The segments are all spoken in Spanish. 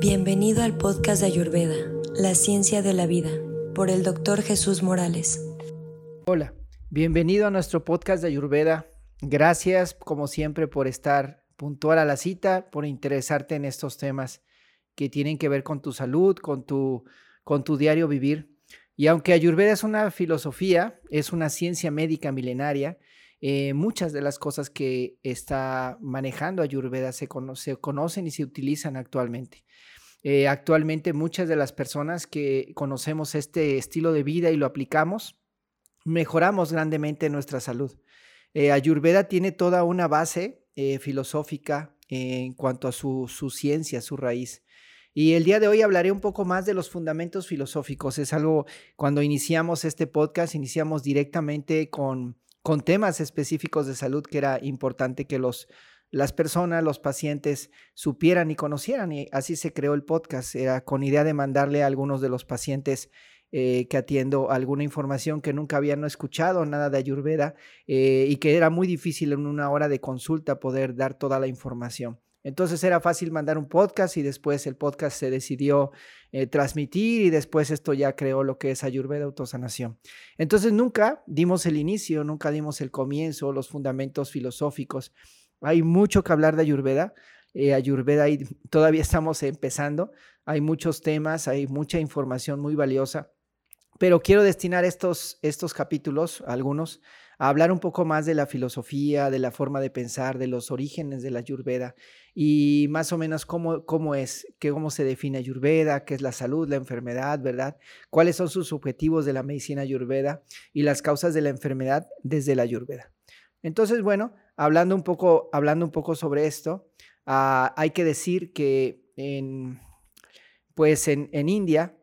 Bienvenido al podcast de Ayurveda, La Ciencia de la Vida, por el doctor Jesús Morales. Hola, bienvenido a nuestro podcast de Ayurveda. Gracias, como siempre, por estar puntual a la cita, por interesarte en estos temas que tienen que ver con tu salud, con tu, con tu diario vivir. Y aunque Ayurveda es una filosofía, es una ciencia médica milenaria, eh, muchas de las cosas que está manejando Ayurveda se, conocen y se utilizan actualmente. Eh, actualmente muchas de las personas que conocemos este estilo de vida y lo aplicamos, mejoramos grandemente nuestra salud. Eh, Ayurveda tiene toda una base filosófica en cuanto a su, su ciencia, su raíz. Y el día de hoy hablaré un poco más de los fundamentos filosóficos. Es algo, cuando iniciamos este podcast, iniciamos directamente con con temas específicos de salud que era importante que los, las personas, los pacientes supieran y conocieran. Y así se creó el podcast. Era con idea de mandarle a algunos de los pacientes eh, que atiendo alguna información que nunca habían escuchado, nada de Ayurveda, eh, y que era muy difícil en una hora de consulta poder dar toda la información. Entonces era fácil mandar un podcast y después el podcast se decidió eh, transmitir y después esto ya creó lo que es Ayurveda Autosanación. Entonces nunca dimos el inicio, nunca dimos el comienzo, los fundamentos filosóficos. Hay mucho que hablar de Ayurveda. Eh, Ayurveda y todavía estamos empezando. Hay muchos temas, hay mucha información muy valiosa. Pero quiero destinar estos, estos capítulos, algunos, hablar un poco más de la filosofía, de la forma de pensar, de los orígenes de la Ayurveda y más o menos cómo, cómo es, cómo se define Ayurveda, qué es la salud, la enfermedad, ¿verdad? ¿Cuáles son sus objetivos de la medicina Ayurveda y las causas de la enfermedad desde la Ayurveda? Entonces, bueno, hablando un poco, hablando un poco sobre esto, ah, hay que decir que en, pues en, en India,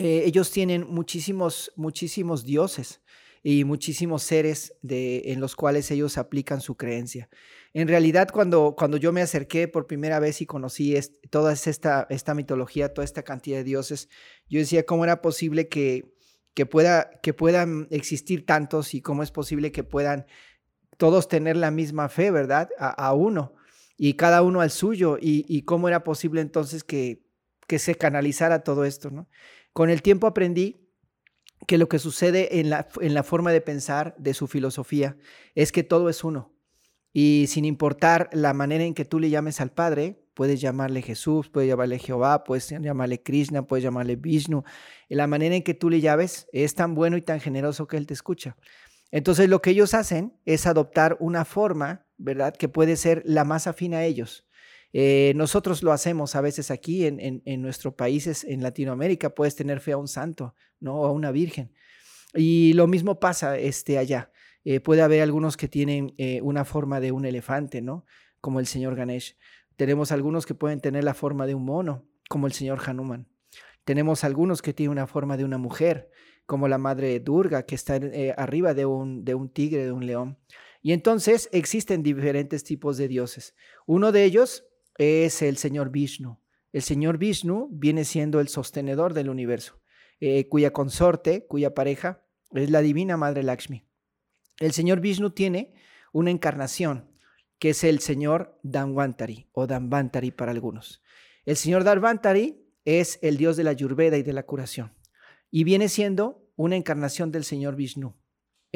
eh, ellos tienen muchísimos, muchísimos dioses y muchísimos seres de, en los cuales ellos aplican su creencia. En realidad, cuando, cuando yo me acerqué por primera vez y conocí toda esta, esta mitología, toda esta cantidad de dioses, yo decía, ¿cómo era posible que, que, pueda, que puedan existir tantos y cómo es posible que puedan todos tener la misma fe, ¿verdad? A, uno y cada uno al suyo y, y, cómo era posible entonces que, que se canalizara todo esto, ¿no? Con el tiempo aprendí que lo que sucede en la, en la forma de pensar de su filosofía es que todo es uno. Y sin importar la manera en que tú le llames al Padre, puedes llamarle Jesús, puedes llamarle Jehová, puedes llamarle Krishna, puedes llamarle Vishnu. Y la manera en que tú le llames es tan bueno y tan generoso que Él te escucha. Entonces lo que ellos hacen es adoptar una forma, ¿verdad? Que puede ser la más afín a ellos. Eh, nosotros lo hacemos a veces aquí en, en, en nuestros países, en Latinoamérica, puedes tener fe a un santo, ¿no? A una virgen. Y lo mismo pasa este, allá. Eh, puede haber algunos que tienen eh, una forma de un elefante, ¿no? Como el señor Ganesh. Tenemos algunos que pueden tener la forma de un mono, como el señor Hanuman. Tenemos algunos que tienen una forma de una mujer, como la madre Durga, que está arriba de un, de un tigre, de un león. Y entonces existen diferentes tipos de dioses. Uno de ellos es el señor Vishnu. El señor Vishnu viene siendo el sostenedor del universo, eh, cuya consorte, cuya pareja es la divina madre Lakshmi. El señor Vishnu tiene una encarnación que es el señor Danvantari o Danvantari para algunos. El señor Danvantari es el dios de la Ayurveda y de la curación y viene siendo una encarnación del señor Vishnu.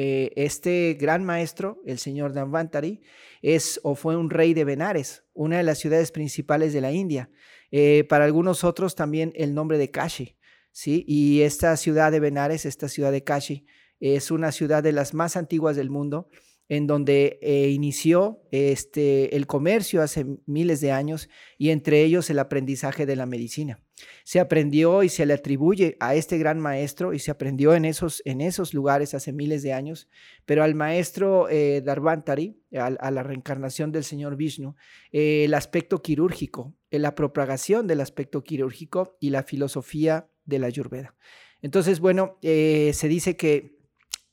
Eh, este gran maestro, el señor Danvantari, es o fue un rey de Benares, una de las ciudades principales de la India. Eh, para algunos otros también el nombre de Kashi, ¿sí? Y esta ciudad de Benares, esta ciudad de Kashi, es una ciudad de las más antiguas del mundo en donde eh, inició este, el comercio hace miles de años y entre ellos el aprendizaje de la medicina. Se aprendió y se le atribuye a este gran maestro y se aprendió en esos, en esos lugares hace miles de años, pero al maestro eh, Darvantari, a, la reencarnación del señor Vishnu, eh, el aspecto quirúrgico, la propagación del aspecto quirúrgico y la filosofía de la Ayurveda. Entonces, bueno, se dice que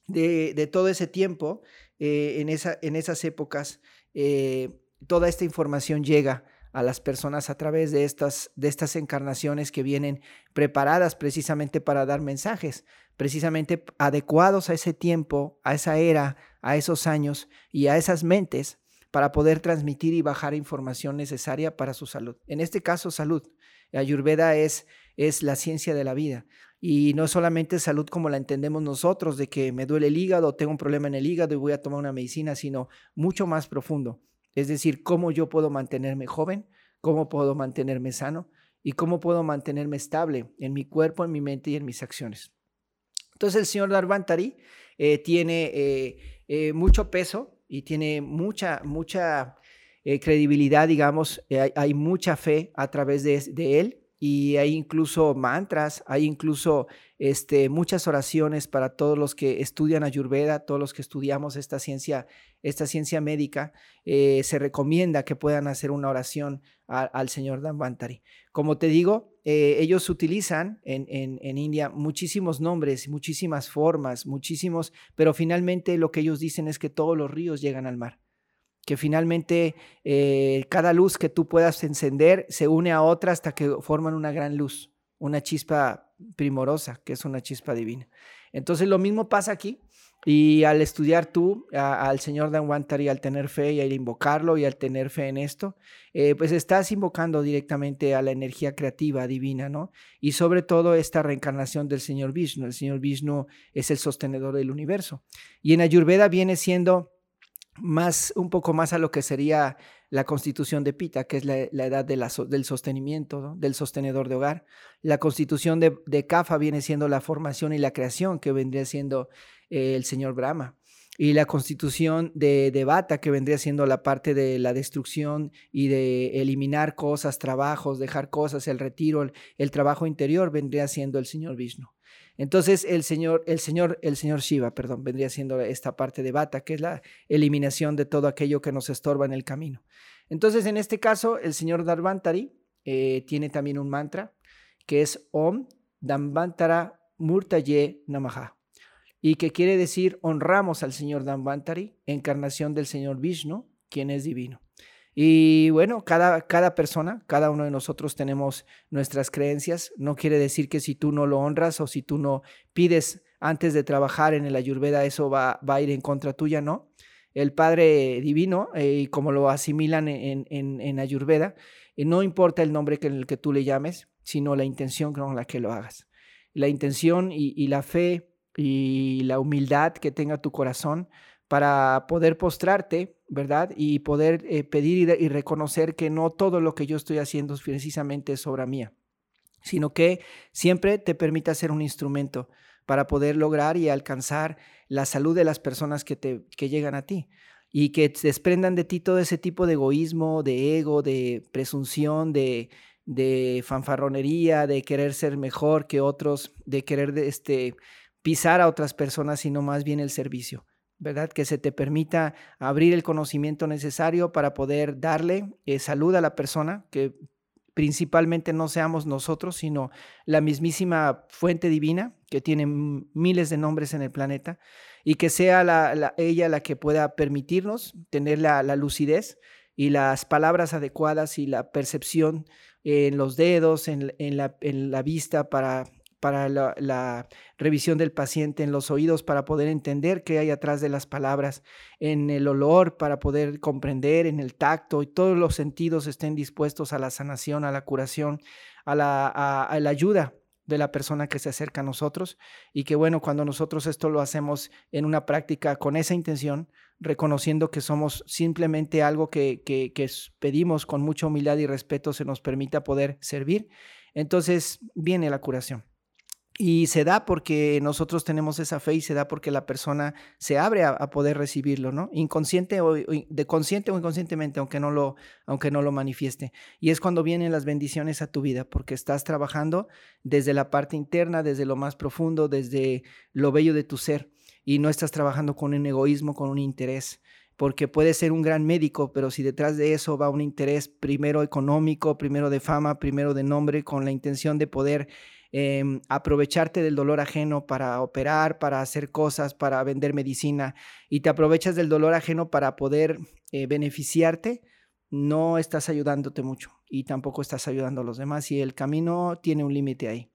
de, todo ese tiempo, eh, en, esa, en, esas épocas, eh, toda esta información llega a las personas a través de estas, de estas encarnaciones que vienen preparadas precisamente para dar mensajes, precisamente adecuados a ese tiempo, a esa era, a esos años y a esas mentes para poder transmitir y bajar información necesaria para su salud. En este caso, salud. Ayurveda es, es la ciencia de la vida. Y no solamente salud como la entendemos nosotros, de que me duele el hígado, tengo un problema en el hígado y voy a tomar una medicina, sino mucho más profundo. Es decir, cómo yo puedo mantenerme joven, cómo puedo mantenerme sano y cómo puedo mantenerme estable en mi cuerpo, en mi mente y en mis acciones. Entonces el señor Darvantari eh, tiene eh, eh, mucho peso y tiene mucha, mucha credibilidad, digamos, hay, mucha fe a través de, de él y hay incluso mantras, hay incluso este, muchas oraciones para todos los que estudian Ayurveda, todos los que estudiamos esta ciencia, esta ciencia médica. Eh, se recomienda que puedan hacer una oración al señor Dhanvantari. Como te digo, eh, ellos utilizan en, en, India muchísimos nombres, muchísimas formas, muchísimos, pero finalmente lo que ellos dicen es que todos los ríos llegan al mar que finalmente eh, cada luz que tú puedas encender se une a otra hasta que forman una gran luz, una chispa primorosa, que es una chispa divina. Entonces lo mismo pasa aquí. Y al estudiar tú al Señor Danwantari, al tener fe y al invocarlo y al tener fe en esto, eh, pues estás invocando directamente a la energía creativa divina, ¿no? Y sobre todo esta reencarnación del Señor Vishnu. El Señor Vishnu es el sostenedor del universo. Y en Ayurveda viene siendo más, un poco más a lo que sería la constitución de Pita, que es la, edad del sostenimiento, del sostenedor de hogar. La constitución de, de, Kafa viene siendo la formación y la creación, que vendría siendo eh, el señor Brahma. Y la constitución de, Bata, que vendría siendo la parte de la destrucción y de eliminar cosas, trabajos, dejar cosas, el retiro, el trabajo interior, vendría siendo el señor Vishnu. Entonces el señor, el señor, el señor Shiva, perdón, vendría siendo esta parte de Bata, que es la eliminación de todo aquello que nos estorba en el camino. Entonces, en este caso, el señor Dharvantari eh, tiene también un mantra que es Om Dambantara Murtaye Namaha y que quiere decir honramos al señor Dambantari, encarnación del señor Vishnu, quien es divino. Y bueno, cada, cada persona, cada uno de nosotros tenemos nuestras creencias. No quiere decir que si tú no lo honras o si tú no pides antes de trabajar en el ayurveda, eso va, va a ir en contra tuya, ¿no? El Padre Divino, eh, y como lo asimilan en, en, ayurveda, eh, no importa el nombre que, el que tú le llames, sino la intención con la que lo hagas. La intención y la fe y la humildad que tenga tu corazón para poder postrarte, ¿verdad? Y poder eh, pedir y, reconocer que no todo lo que yo estoy haciendo es precisamente obra mía, sino que siempre te permita ser un instrumento para poder lograr y alcanzar la salud de las personas que, te, llegan a ti y que desprendan de ti todo ese tipo de egoísmo, de ego, de presunción, de, de fanfarronería, de querer ser mejor que otros, de querer este, pisar a otras personas, sino más bien el servicio. ¿Verdad? Que se te permita abrir el conocimiento necesario para poder darle eh, salud a la persona, que principalmente no seamos nosotros, sino la mismísima fuente divina, que tiene miles de nombres en el planeta, y que sea la, ella la que pueda permitirnos tener la, lucidez y las palabras adecuadas y la percepción en los dedos, en la vista para para la, revisión del paciente en los oídos para poder entender qué hay atrás de las palabras, en el olor para poder comprender, en el tacto y todos los sentidos estén dispuestos a la sanación, a la curación, a la, ayuda de la persona que se acerca a nosotros y que bueno, cuando nosotros esto lo hacemos en una práctica con esa intención, reconociendo que somos simplemente algo que, que, que pedimos con mucha humildad y respeto, se nos permita poder servir, entonces viene la curación. Y se da porque nosotros tenemos esa fe y se da porque la persona se abre a, poder recibirlo, ¿no? Inconsciente o de consciente o inconscientemente, aunque no lo aunque no lo manifieste. Y es cuando vienen las bendiciones a tu vida, porque estás trabajando desde la parte interna, desde lo más profundo, desde lo bello de tu ser y no estás trabajando con un egoísmo, con un interés porque puedes ser un gran médico, pero si detrás de eso va un interés primero económico, primero de fama, primero de nombre, con la intención de poder Em, aprovecharte del dolor ajeno para operar, para hacer cosas, para vender medicina y te aprovechas del dolor ajeno para poder eh, beneficiarte, no estás ayudándote mucho y tampoco estás ayudando a los demás y el camino tiene un límite ahí.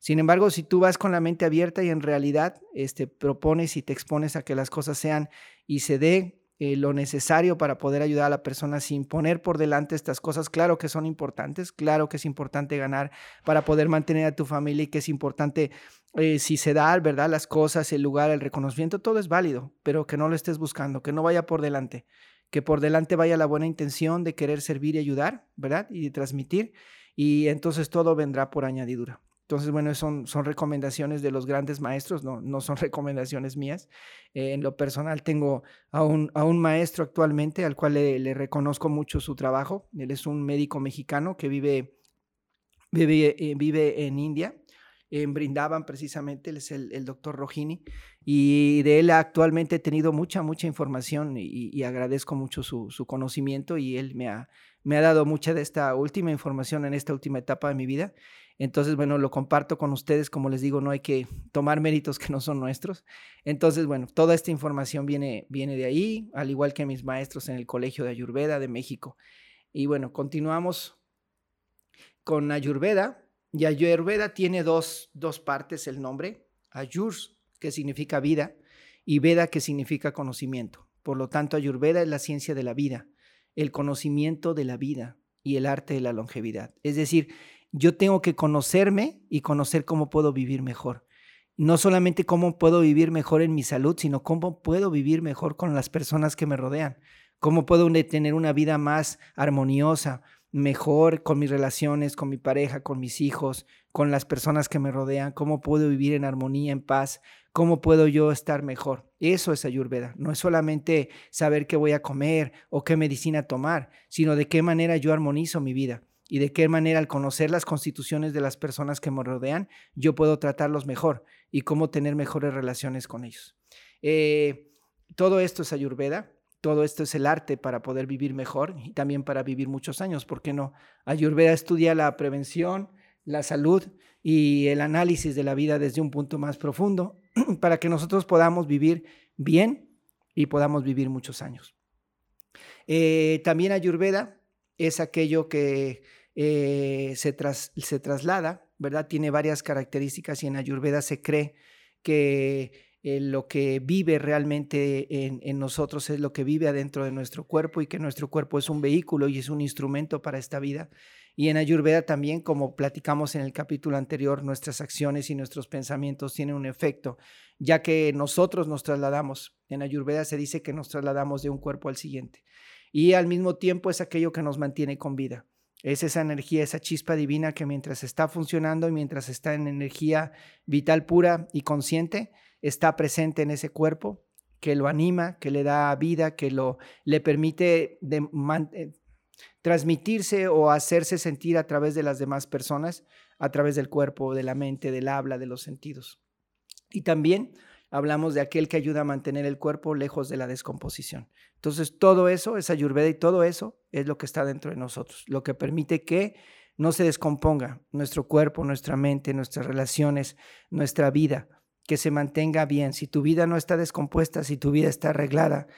Sin embargo, si tú vas con la mente abierta y en realidad este, propones y te expones a que las cosas sean y se dé eh, lo necesario para poder ayudar a la persona sin poner por delante estas cosas. Claro que son importantes, claro que es importante ganar para poder mantener a tu familia y que es importante eh, si se da, ¿verdad? Las cosas, el lugar, el reconocimiento, todo es válido, pero que no lo estés buscando, que no vaya por delante, que por delante vaya la buena intención de querer servir y ayudar, ¿verdad? Y de transmitir, y entonces todo vendrá por añadidura. Entonces, bueno, son, son recomendaciones de los grandes maestros, no, no son recomendaciones mías. Eh, en lo personal tengo a un, a un maestro actualmente al cual le, reconozco mucho su trabajo. Él es un médico mexicano que vive, vive, eh, vive en India, en Brindaban precisamente, él es el, doctor Rojini, y de él actualmente he tenido mucha, mucha información y, agradezco mucho su, su, conocimiento y él me ha, me ha dado mucha de esta última información en esta última etapa de mi vida entonces, bueno, lo comparto con ustedes, como les digo, no hay que tomar méritos que no son nuestros. Entonces, bueno, toda esta información viene, viene de ahí, al igual que mis maestros en el Colegio de Ayurveda de México. Y bueno, continuamos con Ayurveda. Y Ayurveda tiene dos, dos partes el nombre, Ayur, que significa vida, y Veda, que significa conocimiento. Por lo tanto, Ayurveda es la ciencia de la vida, el conocimiento de la vida y el arte de la longevidad. Es decir, yo tengo que conocerme y conocer cómo puedo vivir mejor. No solamente cómo puedo vivir mejor en mi salud, sino cómo puedo vivir mejor con las personas que me rodean. Cómo puedo tener una vida más armoniosa, mejor con mis relaciones, con mi pareja, con mis hijos, con las personas que me rodean. Cómo puedo vivir en armonía, en paz. Cómo puedo yo estar mejor. Eso es ayurveda. No es solamente saber qué voy a comer o qué medicina tomar, sino de qué manera yo armonizo mi vida y de qué manera al conocer las constituciones de las personas que me rodean, yo puedo tratarlos mejor y cómo tener mejores relaciones con ellos. Eh, todo esto es ayurveda, todo esto es el arte para poder vivir mejor y también para vivir muchos años, ¿por qué no? Ayurveda estudia la prevención, la salud y el análisis de la vida desde un punto más profundo para que nosotros podamos vivir bien y podamos vivir muchos años. Eh, también Ayurveda es aquello que eh, se, se traslada, ¿verdad? Tiene varias características y en Ayurveda se cree que eh, lo que vive realmente en, en, nosotros es lo que vive adentro de nuestro cuerpo y que nuestro cuerpo es un vehículo y es un instrumento para esta vida. Y en Ayurveda también, como platicamos en el capítulo anterior, nuestras acciones y nuestros pensamientos tienen un efecto, ya que nosotros nos trasladamos. En Ayurveda se dice que nos trasladamos de un cuerpo al siguiente. Y al mismo tiempo es aquello que nos mantiene con vida. Es esa energía, esa chispa divina que mientras está funcionando y mientras está en energía vital pura y consciente, está presente en ese cuerpo, que lo anima, que le da vida, que lo, le permite eh, transmitirse o hacerse sentir a través de las demás personas, a través del cuerpo, de la mente, del habla, de los sentidos. Y también hablamos de aquel que ayuda a mantener el cuerpo lejos de la descomposición. Entonces, todo eso es ayurveda y todo eso es lo que está dentro de nosotros, lo que permite que no se descomponga nuestro cuerpo, nuestra mente, nuestras relaciones, nuestra vida, que se mantenga bien. Si tu vida no está descompuesta, si tu vida está arreglada,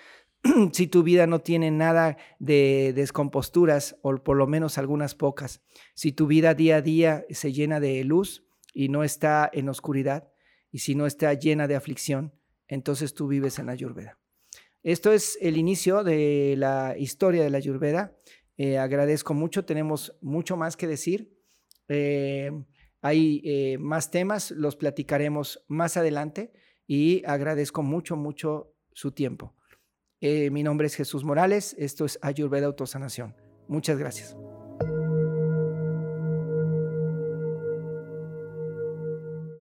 si tu vida no tiene nada de descomposturas, o por lo menos algunas pocas, si tu vida día a día se llena de luz y no está en oscuridad, y si no está llena de aflicción, entonces tú vives en la Ayurveda. Esto es el inicio de la historia de la Ayurveda. Eh, agradezco mucho, tenemos mucho más que decir. Eh, hay eh, más temas, los platicaremos más adelante y agradezco mucho, mucho su tiempo. mi nombre es Jesús Morales, esto es Ayurveda Autosanación. Muchas gracias.